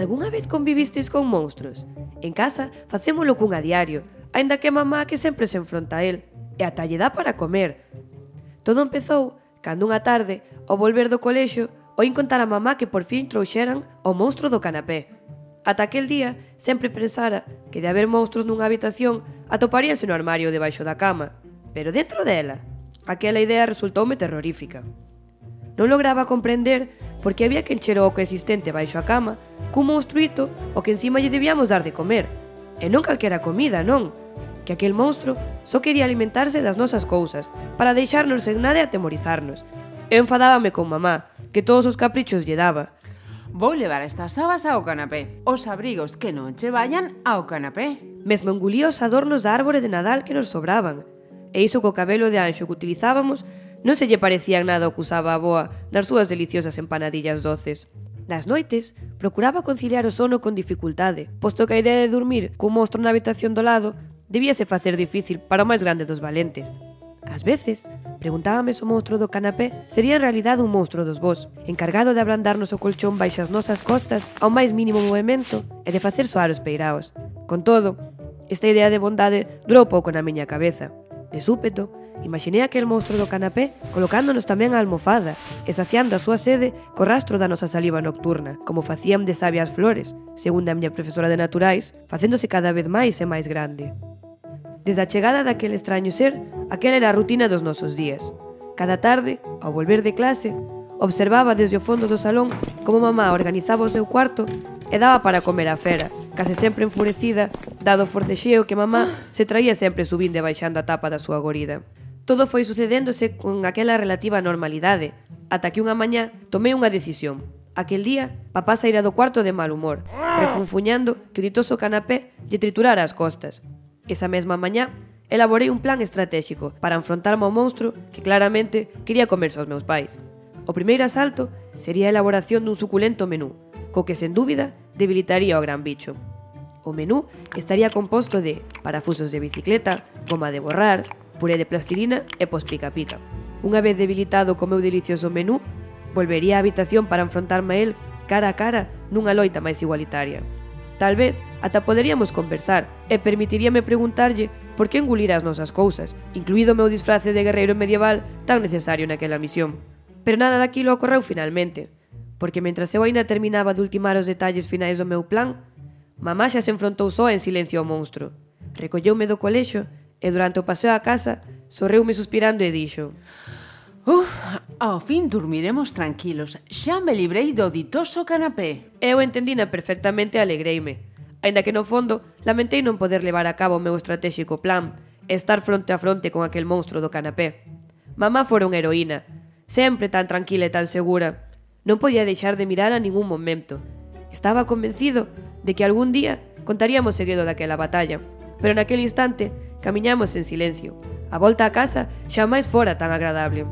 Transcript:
Algúnha vez convivisteis con monstruos? En casa facémolo cun a diario, aínda que mamá que sempre se enfronta a él, e ata lle dá para comer. Todo empezou cando unha tarde, ao volver do colexo, oín contar a mamá que por fin trouxeran o monstro do canapé. Ata aquel día, sempre pensara que de haber monstruos nunha habitación atoparíanse no armario debaixo da cama, pero dentro dela. Aquela idea resultoume terrorífica non lograba comprender por que había que encher o oco existente baixo a cama cun monstruito o que encima lle debíamos dar de comer. E non calquera comida, non? Que aquel monstro só quería alimentarse das nosas cousas para deixarnos sen nada e atemorizarnos. Eu enfadábame con mamá, que todos os caprichos lle daba. Vou levar estas sabas ao canapé, os abrigos que non che vayan ao canapé. Mesmo engulía os adornos da árbore de Nadal que nos sobraban, e iso co cabelo de anxo que utilizábamos Non se lle parecían nada o que usaba a boa nas súas deliciosas empanadillas doces. Nas noites, procuraba conciliar o sono con dificultade, posto que a idea de dormir cun monstro na habitación do lado debíase facer difícil para o máis grande dos valentes. Ás veces, preguntábame se o monstro do canapé sería en realidade un monstro dos vós, encargado de ablandarnos o colchón baixo as nosas costas ao máis mínimo movimento e de facer soar os peiraos. Con todo, esta idea de bondade durou pouco na miña cabeza. De súpeto, Imaginei aquel monstro do canapé colocándonos tamén a almofada e saciando a súa sede co rastro da nosa saliva nocturna, como facían de sabias flores, segundo a miña profesora de naturais, facéndose cada vez máis e máis grande. Desde a chegada daquele extraño ser, aquela era a rutina dos nosos días. Cada tarde, ao volver de clase, observaba desde o fondo do salón como mamá organizaba o seu cuarto e daba para comer a fera, case sempre enfurecida, dado o forcexeo que mamá se traía sempre subindo e baixando a tapa da súa gorida. Todo foi sucedéndose con aquela relativa normalidade, ata que unha mañá tomei unha decisión. Aquel día, papá saíra do cuarto de mal humor, refunfuñando que o ditoso canapé lle triturara as costas. Esa mesma mañá, elaborei un plan estratégico para enfrontarme ao monstro que claramente quería comerse aos meus pais. O primeiro asalto sería a elaboración dun suculento menú, co que sen dúbida debilitaría o gran bicho. O menú estaría composto de parafusos de bicicleta, goma de borrar, puré de plastilina e pos pica-pica. Unha vez debilitado co meu delicioso menú, volvería á habitación para enfrontarme a el cara a cara nunha loita máis igualitaria. Tal vez, ata poderíamos conversar e permitiríame preguntarlle por que engulir as nosas cousas, incluído o meu disfrace de guerreiro medieval tan necesario naquela misión. Pero nada daquilo ocorreu finalmente, porque mentras eu aínda terminaba de ultimar os detalles finais do meu plan, mamá xa se enfrontou só en silencio ao monstro. Recolleume do colexo e durante o paseo á casa sorreume suspirando e dixo Uf, ao fin dormiremos tranquilos. Xa me librei do ditoso canapé. Eu entendina perfectamente e alegreime. Ainda que no fondo, lamentei non poder levar a cabo o meu estratégico plan e estar fronte a fronte con aquel monstro do canapé. Mamá fora unha heroína, sempre tan tranquila e tan segura. Non podía deixar de mirar a ningún momento. Estaba convencido de que algún día contaríamos o seguido daquela batalla. Pero naquele instante Camiñamos en silencio. A volta a casa xa máis fora tan agradable.